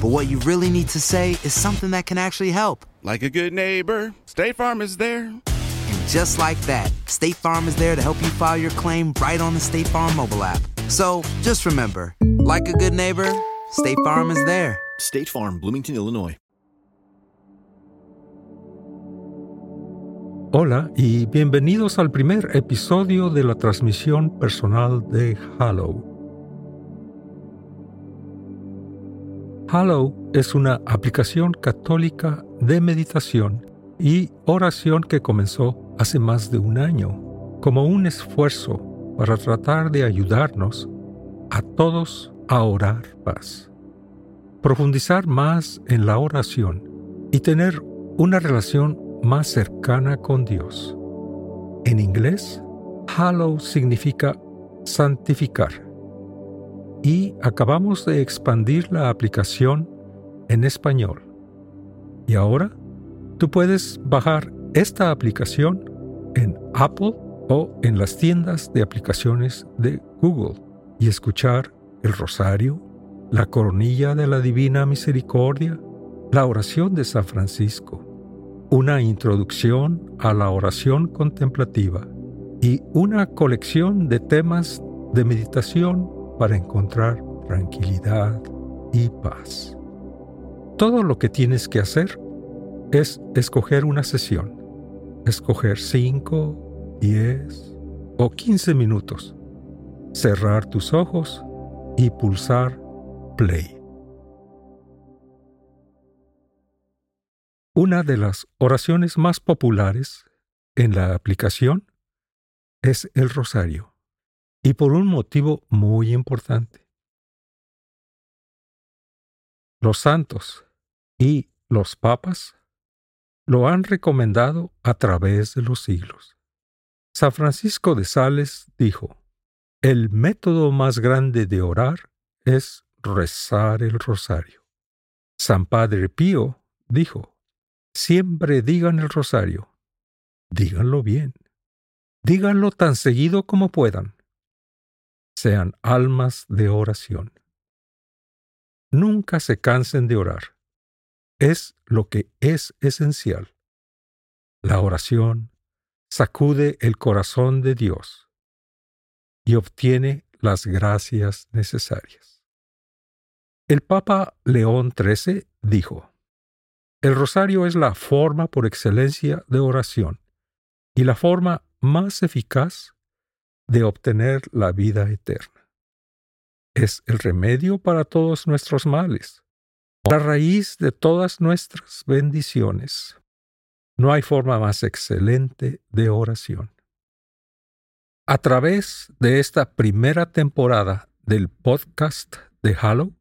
but what you really need to say is something that can actually help. Like a good neighbor, State Farm is there. And just like that, State Farm is there to help you file your claim right on the State Farm mobile app. So just remember, like a good neighbor, State Farm is there. State Farm, Bloomington, Illinois. Hola y bienvenidos al primer episodio de la transmisión personal de Hallow. Hallow es una aplicación católica de meditación y oración que comenzó hace más de un año como un esfuerzo para tratar de ayudarnos a todos a orar paz, profundizar más en la oración y tener una relación más cercana con Dios. En inglés, hallow significa santificar. Y acabamos de expandir la aplicación en español. Y ahora tú puedes bajar esta aplicación en Apple o en las tiendas de aplicaciones de Google y escuchar el rosario, la coronilla de la Divina Misericordia, la oración de San Francisco, una introducción a la oración contemplativa y una colección de temas de meditación para encontrar tranquilidad y paz. Todo lo que tienes que hacer es escoger una sesión, escoger 5, 10 o 15 minutos, cerrar tus ojos y pulsar play. Una de las oraciones más populares en la aplicación es el rosario, y por un motivo muy importante. Los santos y los papas lo han recomendado a través de los siglos. San Francisco de Sales dijo, el método más grande de orar es rezar el rosario. San Padre Pío dijo, siempre digan el rosario. Díganlo bien. Díganlo tan seguido como puedan. Sean almas de oración. Nunca se cansen de orar. Es lo que es esencial. La oración sacude el corazón de Dios y obtiene las gracias necesarias. El Papa León XIII dijo, el rosario es la forma por excelencia de oración y la forma más eficaz de obtener la vida eterna. Es el remedio para todos nuestros males, la raíz de todas nuestras bendiciones. No hay forma más excelente de oración. A través de esta primera temporada del podcast de Hallow,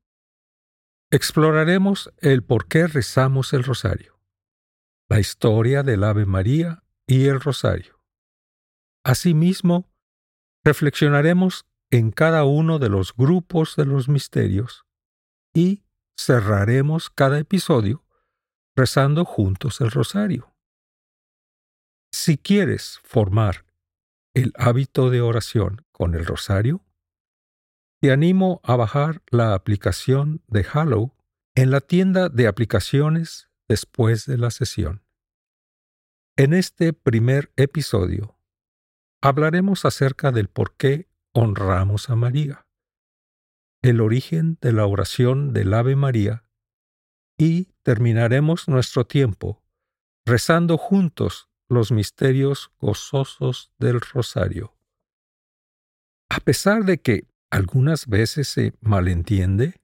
exploraremos el por qué rezamos el rosario, la historia del Ave María y el rosario. Asimismo, reflexionaremos en cada uno de los grupos de los misterios y cerraremos cada episodio rezando juntos el rosario. Si quieres formar el hábito de oración con el rosario, te animo a bajar la aplicación de Hallow en la tienda de aplicaciones después de la sesión. En este primer episodio hablaremos acerca del por qué honramos a María, el origen de la oración del Ave María y terminaremos nuestro tiempo rezando juntos los misterios gozosos del rosario. A pesar de que algunas veces se malentiende,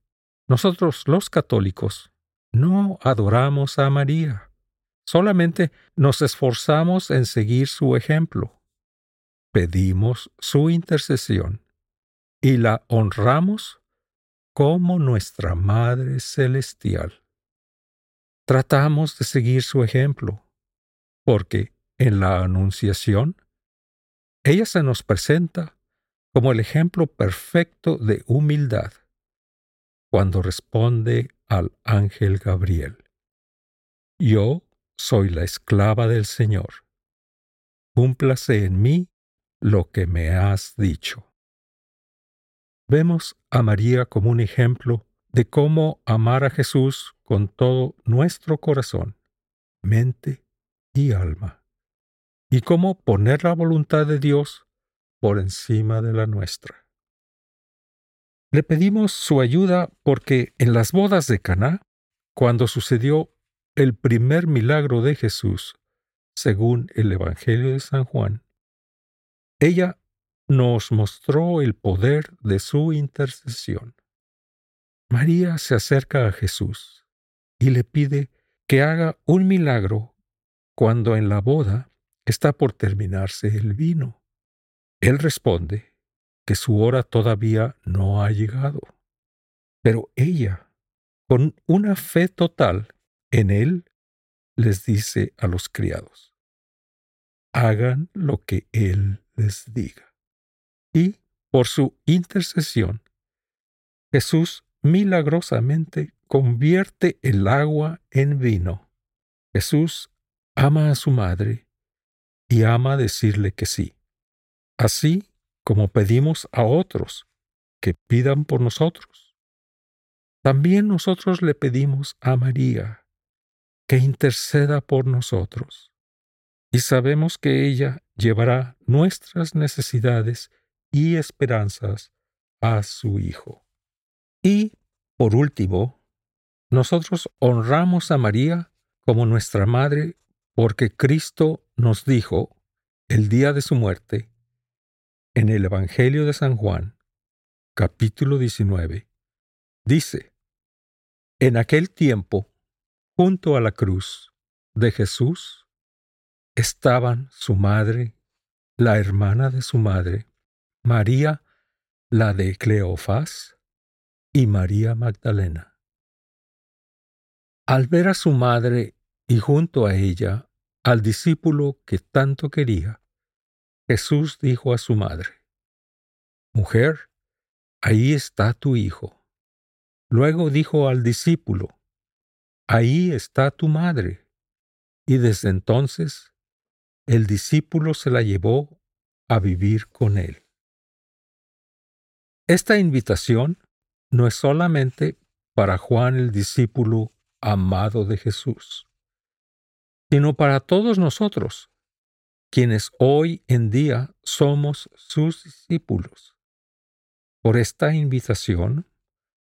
nosotros los católicos no adoramos a María, solamente nos esforzamos en seguir su ejemplo. Pedimos su intercesión y la honramos como nuestra Madre Celestial. Tratamos de seguir su ejemplo, porque en la Anunciación ella se nos presenta como el ejemplo perfecto de humildad cuando responde al ángel Gabriel. Yo soy la esclava del Señor. Cúmplase en mí lo que me has dicho. Vemos a María como un ejemplo de cómo amar a Jesús con todo nuestro corazón, mente y alma, y cómo poner la voluntad de Dios por encima de la nuestra. Le pedimos su ayuda porque en las bodas de Caná, cuando sucedió el primer milagro de Jesús, según el Evangelio de San Juan, ella nos mostró el poder de su intercesión. María se acerca a Jesús y le pide que haga un milagro cuando en la boda está por terminarse el vino. Él responde, que su hora todavía no ha llegado. Pero ella, con una fe total en él, les dice a los criados, hagan lo que él les diga. Y, por su intercesión, Jesús milagrosamente convierte el agua en vino. Jesús ama a su madre y ama decirle que sí. Así como pedimos a otros que pidan por nosotros. También nosotros le pedimos a María que interceda por nosotros, y sabemos que ella llevará nuestras necesidades y esperanzas a su Hijo. Y, por último, nosotros honramos a María como nuestra Madre porque Cristo nos dijo, el día de su muerte, en el Evangelio de San Juan, capítulo 19, dice, En aquel tiempo, junto a la cruz de Jesús, estaban su madre, la hermana de su madre, María, la de Cleofás, y María Magdalena. Al ver a su madre y junto a ella al discípulo que tanto quería, Jesús dijo a su madre, Mujer, ahí está tu hijo. Luego dijo al discípulo, Ahí está tu madre. Y desde entonces el discípulo se la llevó a vivir con él. Esta invitación no es solamente para Juan el discípulo amado de Jesús, sino para todos nosotros quienes hoy en día somos sus discípulos. Por esta invitación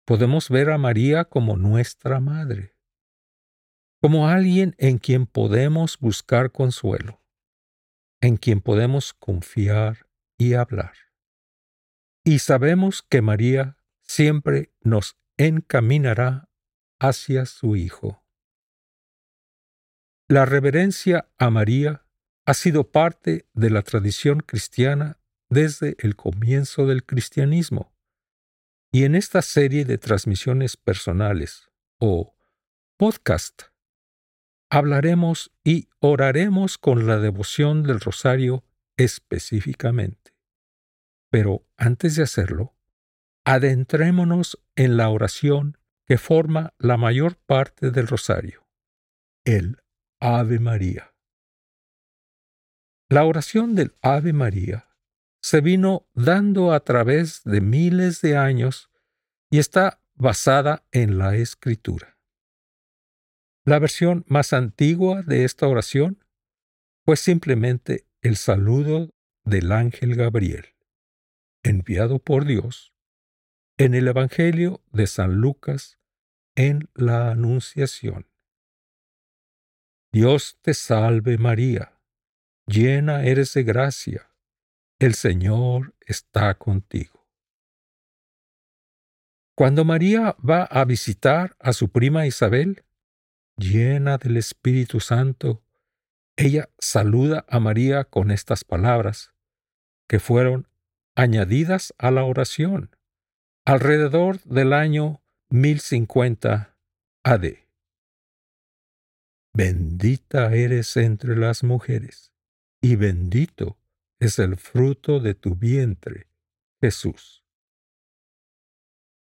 podemos ver a María como nuestra madre, como alguien en quien podemos buscar consuelo, en quien podemos confiar y hablar. Y sabemos que María siempre nos encaminará hacia su Hijo. La reverencia a María ha sido parte de la tradición cristiana desde el comienzo del cristianismo. Y en esta serie de transmisiones personales, o podcast, hablaremos y oraremos con la devoción del rosario específicamente. Pero antes de hacerlo, adentrémonos en la oración que forma la mayor parte del rosario, el Ave María. La oración del Ave María se vino dando a través de miles de años y está basada en la Escritura. La versión más antigua de esta oración fue simplemente el saludo del ángel Gabriel, enviado por Dios, en el Evangelio de San Lucas en la Anunciación. Dios te salve María, llena eres de gracia, el Señor está contigo. Cuando María va a visitar a su prima Isabel, llena del Espíritu Santo, ella saluda a María con estas palabras, que fueron añadidas a la oración alrededor del año 1050 AD. Bendita eres entre las mujeres, y bendito es el fruto de tu vientre, Jesús.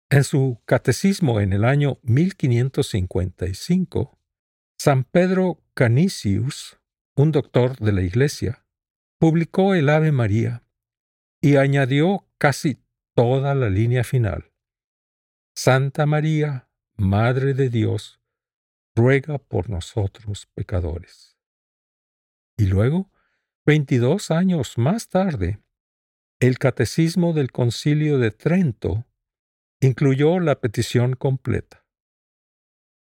En su catecismo en el año 1555, San Pedro Canisius, un doctor de la Iglesia, publicó el Ave María y añadió casi toda la línea final. Santa María, Madre de Dios, ruega por nosotros pecadores. Y luego 22 años más tarde, el Catecismo del Concilio de Trento incluyó la petición completa.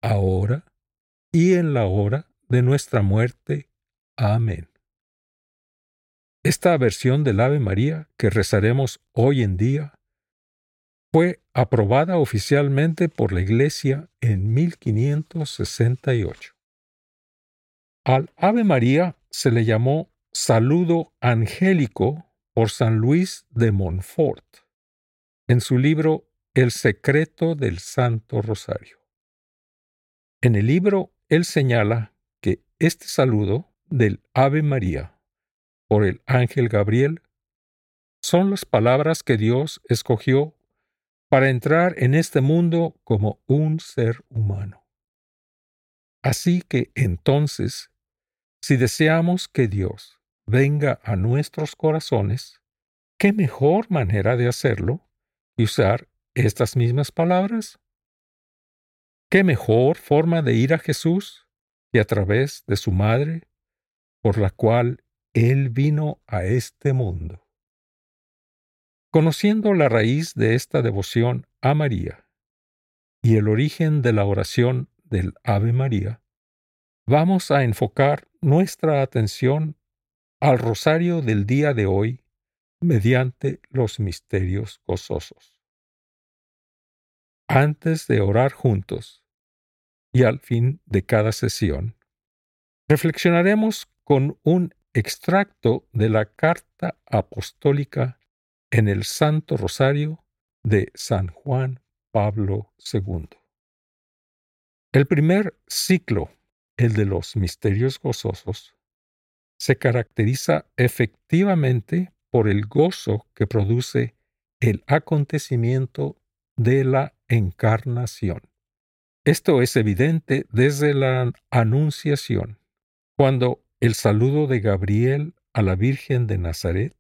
Ahora y en la hora de nuestra muerte. Amén. Esta versión del Ave María que rezaremos hoy en día fue aprobada oficialmente por la Iglesia en 1568. Al Ave María se le llamó Saludo Angélico por San Luis de Montfort en su libro El secreto del Santo Rosario. En el libro él señala que este saludo del Ave María por el ángel Gabriel son las palabras que Dios escogió para entrar en este mundo como un ser humano. Así que entonces, si deseamos que Dios venga a nuestros corazones, ¿qué mejor manera de hacerlo que usar estas mismas palabras? ¿Qué mejor forma de ir a Jesús que a través de su madre, por la cual Él vino a este mundo? Conociendo la raíz de esta devoción a María y el origen de la oración del Ave María, vamos a enfocar nuestra atención al rosario del día de hoy mediante los misterios gozosos. Antes de orar juntos y al fin de cada sesión, reflexionaremos con un extracto de la carta apostólica en el Santo Rosario de San Juan Pablo II. El primer ciclo, el de los misterios gozosos, se caracteriza efectivamente por el gozo que produce el acontecimiento de la encarnación. Esto es evidente desde la Anunciación, cuando el saludo de Gabriel a la Virgen de Nazaret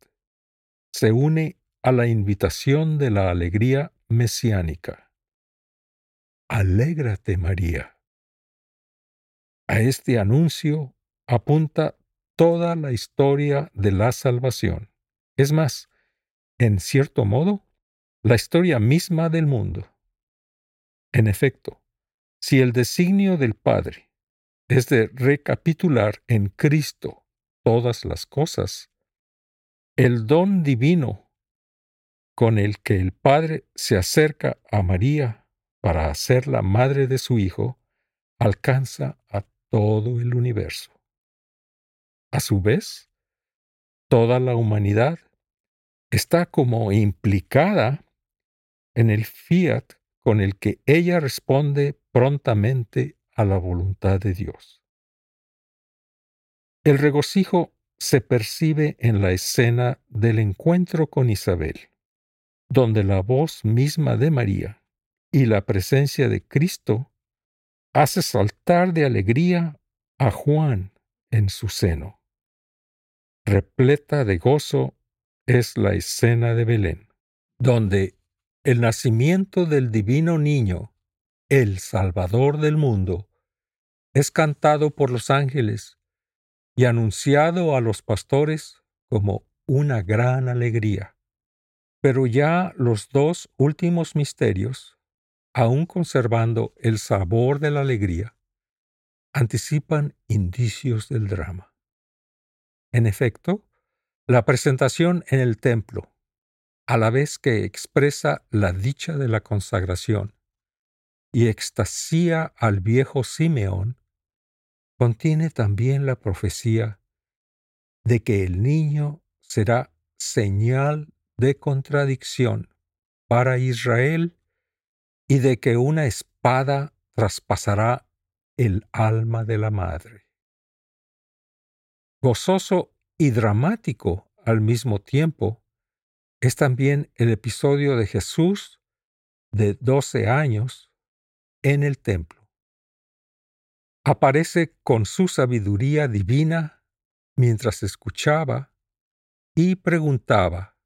se une a la invitación de la alegría mesiánica. Alégrate María. A este anuncio apunta toda la historia de la salvación. Es más, en cierto modo, la historia misma del mundo. En efecto, si el designio del Padre es de recapitular en Cristo todas las cosas, el don divino con el que el Padre se acerca a María para hacerla madre de su Hijo alcanza a todo el universo. A su vez, toda la humanidad está como implicada en el fiat con el que ella responde prontamente a la voluntad de Dios. El regocijo se percibe en la escena del encuentro con Isabel, donde la voz misma de María y la presencia de Cristo hace saltar de alegría a Juan en su seno. Repleta de gozo es la escena de Belén, donde el nacimiento del divino niño, el Salvador del mundo, es cantado por los ángeles y anunciado a los pastores como una gran alegría. Pero ya los dos últimos misterios, aun conservando el sabor de la alegría, anticipan indicios del drama. En efecto, la presentación en el templo, a la vez que expresa la dicha de la consagración y extasía al viejo Simeón, contiene también la profecía de que el niño será señal de contradicción para Israel y de que una espada traspasará el alma de la madre. Gozoso y dramático al mismo tiempo es también el episodio de Jesús de doce años en el templo aparece con su sabiduría divina mientras escuchaba y preguntaba,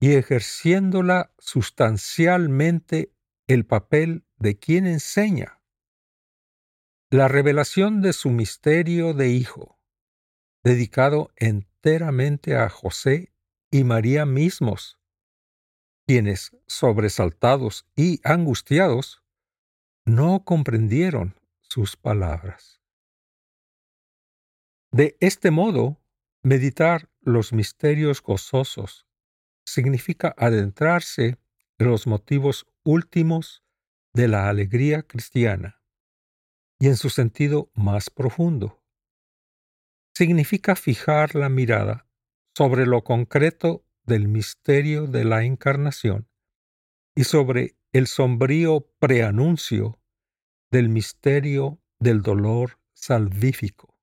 y ejerciéndola sustancialmente el papel de quien enseña. La revelación de su misterio de hijo, dedicado enteramente a José y María mismos, quienes, sobresaltados y angustiados, no comprendieron sus palabras. De este modo, meditar los misterios gozosos significa adentrarse en los motivos últimos de la alegría cristiana y en su sentido más profundo. Significa fijar la mirada sobre lo concreto del misterio de la encarnación y sobre el sombrío preanuncio del misterio del dolor salvífico.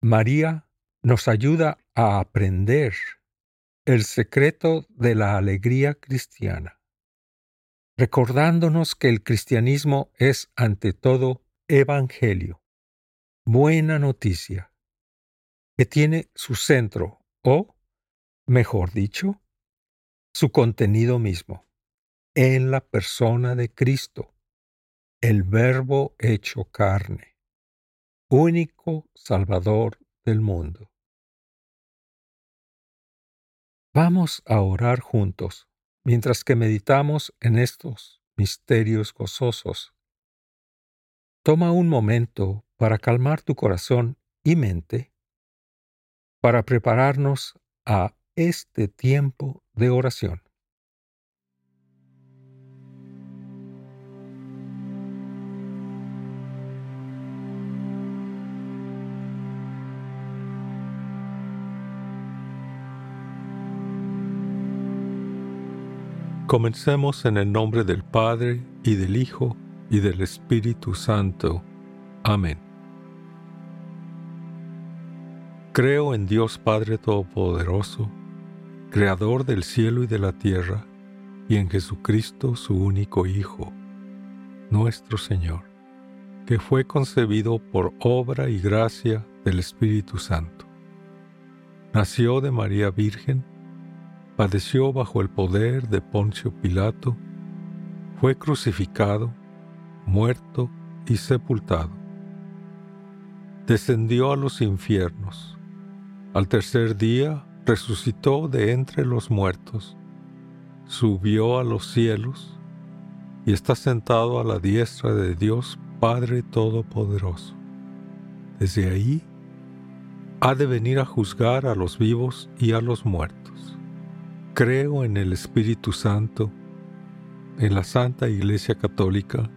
María nos ayuda a aprender el secreto de la alegría cristiana, recordándonos que el cristianismo es ante todo evangelio, buena noticia, que tiene su centro o, mejor dicho, su contenido mismo, en la persona de Cristo el Verbo hecho carne, único Salvador del mundo. Vamos a orar juntos mientras que meditamos en estos misterios gozosos. Toma un momento para calmar tu corazón y mente, para prepararnos a este tiempo de oración. Comencemos en el nombre del Padre, y del Hijo, y del Espíritu Santo. Amén. Creo en Dios Padre Todopoderoso, Creador del cielo y de la tierra, y en Jesucristo su único Hijo, nuestro Señor, que fue concebido por obra y gracia del Espíritu Santo. Nació de María Virgen, padeció bajo el poder de Poncio Pilato, fue crucificado, muerto y sepultado. Descendió a los infiernos. Al tercer día resucitó de entre los muertos, subió a los cielos y está sentado a la diestra de Dios Padre Todopoderoso. Desde ahí ha de venir a juzgar a los vivos y a los muertos. Creo en el Espíritu Santo, en la Santa Iglesia Católica,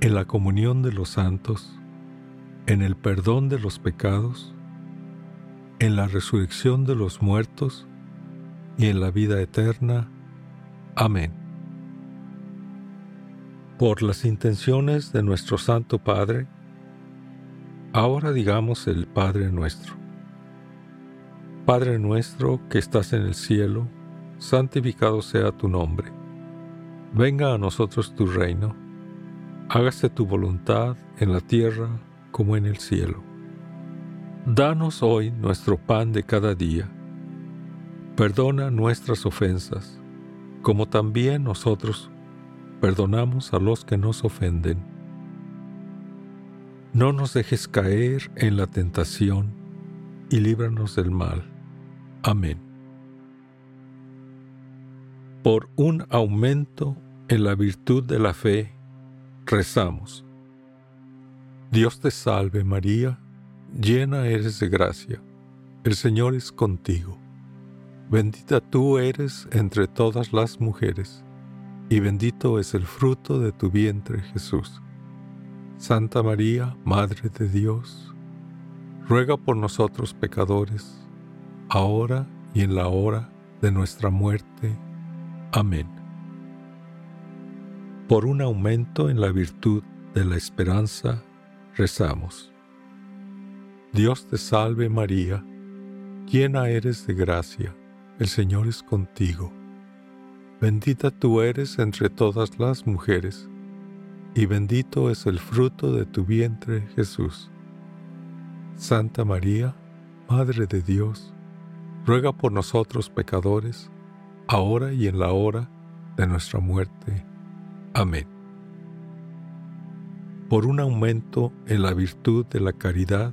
en la comunión de los santos, en el perdón de los pecados, en la resurrección de los muertos y en la vida eterna. Amén. Por las intenciones de nuestro Santo Padre, ahora digamos el Padre nuestro. Padre nuestro que estás en el cielo, santificado sea tu nombre. Venga a nosotros tu reino, hágase tu voluntad en la tierra como en el cielo. Danos hoy nuestro pan de cada día. Perdona nuestras ofensas, como también nosotros perdonamos a los que nos ofenden. No nos dejes caer en la tentación y líbranos del mal. Amén. Por un aumento en la virtud de la fe, rezamos. Dios te salve María, llena eres de gracia, el Señor es contigo. Bendita tú eres entre todas las mujeres, y bendito es el fruto de tu vientre Jesús. Santa María, Madre de Dios, ruega por nosotros pecadores, ahora y en la hora de nuestra muerte. Amén. Por un aumento en la virtud de la esperanza, rezamos. Dios te salve María, llena eres de gracia, el Señor es contigo. Bendita tú eres entre todas las mujeres, y bendito es el fruto de tu vientre Jesús. Santa María, Madre de Dios, ruega por nosotros pecadores, ahora y en la hora de nuestra muerte. Amén. Por un aumento en la virtud de la caridad,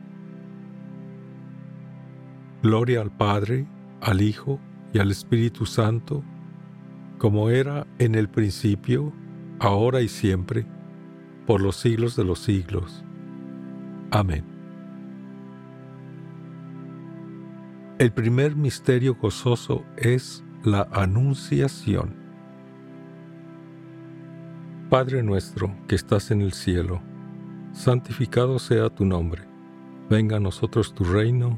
Gloria al Padre, al Hijo y al Espíritu Santo, como era en el principio, ahora y siempre, por los siglos de los siglos. Amén. El primer misterio gozoso es la Anunciación. Padre nuestro que estás en el cielo, santificado sea tu nombre. Venga a nosotros tu reino,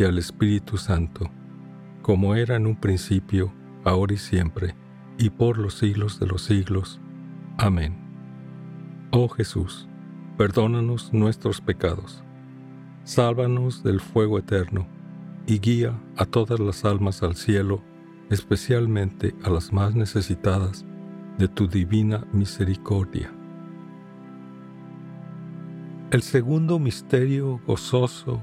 y al Espíritu Santo, como era en un principio, ahora y siempre, y por los siglos de los siglos. Amén. Oh Jesús, perdónanos nuestros pecados, sálvanos del fuego eterno, y guía a todas las almas al cielo, especialmente a las más necesitadas de tu divina misericordia. El segundo misterio gozoso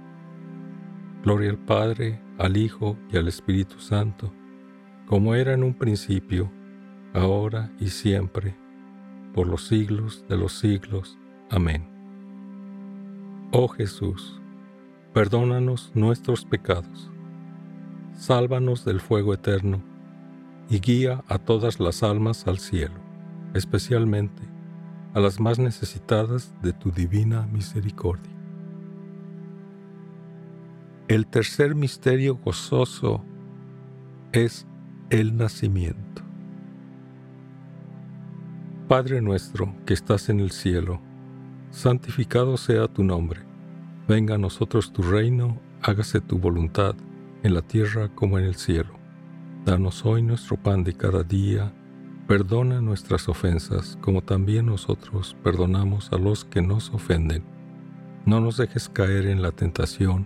Gloria al Padre, al Hijo y al Espíritu Santo, como era en un principio, ahora y siempre, por los siglos de los siglos. Amén. Oh Jesús, perdónanos nuestros pecados, sálvanos del fuego eterno y guía a todas las almas al cielo, especialmente a las más necesitadas de tu divina misericordia. El tercer misterio gozoso es el nacimiento. Padre nuestro que estás en el cielo, santificado sea tu nombre. Venga a nosotros tu reino, hágase tu voluntad, en la tierra como en el cielo. Danos hoy nuestro pan de cada día, perdona nuestras ofensas, como también nosotros perdonamos a los que nos ofenden. No nos dejes caer en la tentación,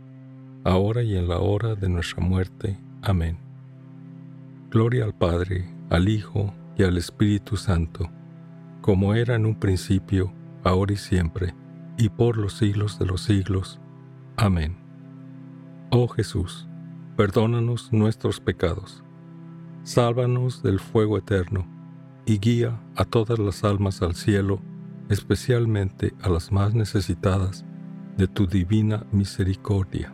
ahora y en la hora de nuestra muerte. Amén. Gloria al Padre, al Hijo y al Espíritu Santo, como era en un principio, ahora y siempre, y por los siglos de los siglos. Amén. Oh Jesús, perdónanos nuestros pecados, sálvanos del fuego eterno, y guía a todas las almas al cielo, especialmente a las más necesitadas de tu divina misericordia.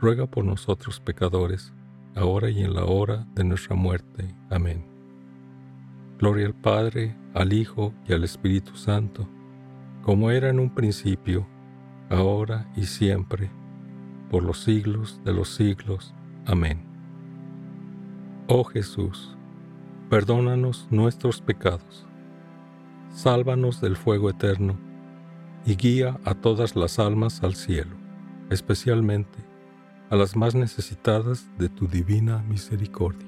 ruega por nosotros pecadores, ahora y en la hora de nuestra muerte. Amén. Gloria al Padre, al Hijo y al Espíritu Santo, como era en un principio, ahora y siempre, por los siglos de los siglos. Amén. Oh Jesús, perdónanos nuestros pecados, sálvanos del fuego eterno y guía a todas las almas al cielo, especialmente a las más necesitadas de tu divina misericordia.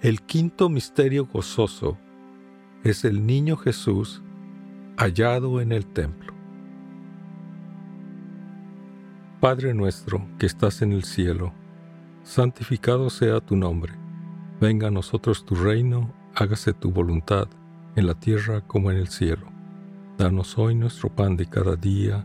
El quinto misterio gozoso es el niño Jesús hallado en el templo. Padre nuestro que estás en el cielo, santificado sea tu nombre. Venga a nosotros tu reino, hágase tu voluntad, en la tierra como en el cielo. Danos hoy nuestro pan de cada día,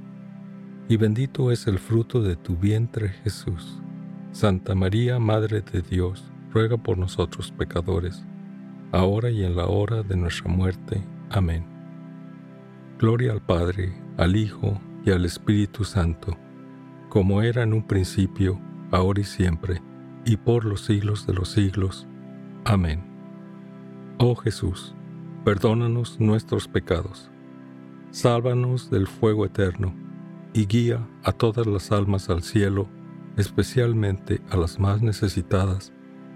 y bendito es el fruto de tu vientre Jesús. Santa María, Madre de Dios, ruega por nosotros pecadores, ahora y en la hora de nuestra muerte. Amén. Gloria al Padre, al Hijo y al Espíritu Santo, como era en un principio, ahora y siempre, y por los siglos de los siglos. Amén. Oh Jesús, perdónanos nuestros pecados, sálvanos del fuego eterno, y guía a todas las almas al cielo, especialmente a las más necesitadas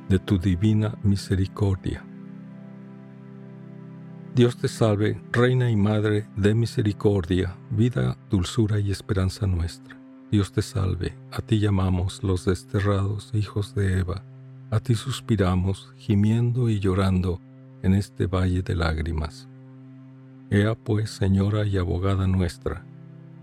de tu divina misericordia. Dios te salve, Reina y Madre de misericordia, vida, dulzura y esperanza nuestra. Dios te salve, a ti llamamos los desterrados hijos de Eva, a ti suspiramos, gimiendo y llorando, en este valle de lágrimas. Ea pues, Señora y abogada nuestra,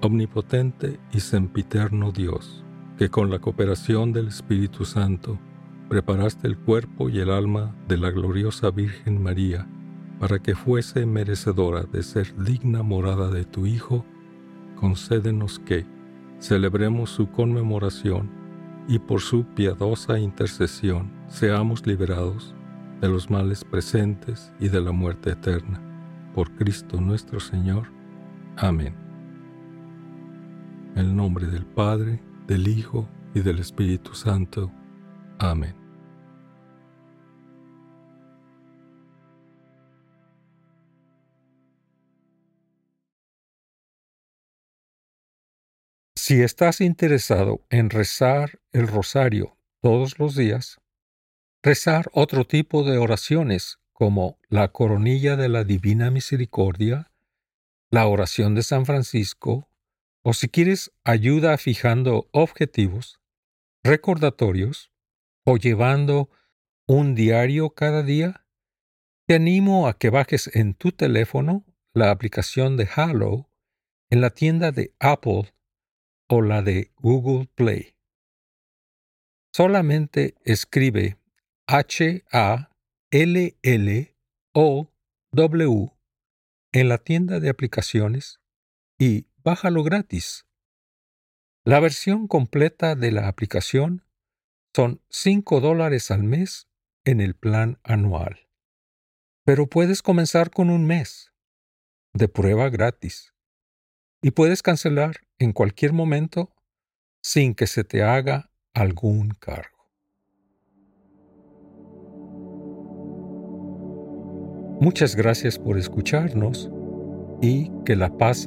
Omnipotente y sempiterno Dios, que con la cooperación del Espíritu Santo preparaste el cuerpo y el alma de la gloriosa Virgen María para que fuese merecedora de ser digna morada de tu Hijo, concédenos que celebremos su conmemoración y por su piadosa intercesión seamos liberados de los males presentes y de la muerte eterna. Por Cristo nuestro Señor. Amén. El nombre del Padre, del Hijo y del Espíritu Santo. Amén. Si estás interesado en rezar el rosario todos los días, rezar otro tipo de oraciones como la coronilla de la Divina Misericordia, la oración de San Francisco, o si quieres ayuda fijando objetivos, recordatorios o llevando un diario cada día, te animo a que bajes en tu teléfono la aplicación de Halo en la tienda de Apple o la de Google Play. Solamente escribe H-A-L-L-O-W en la tienda de aplicaciones y bájalo gratis. La versión completa de la aplicación son 5 dólares al mes en el plan anual. Pero puedes comenzar con un mes de prueba gratis y puedes cancelar en cualquier momento sin que se te haga algún cargo. Muchas gracias por escucharnos y que la paz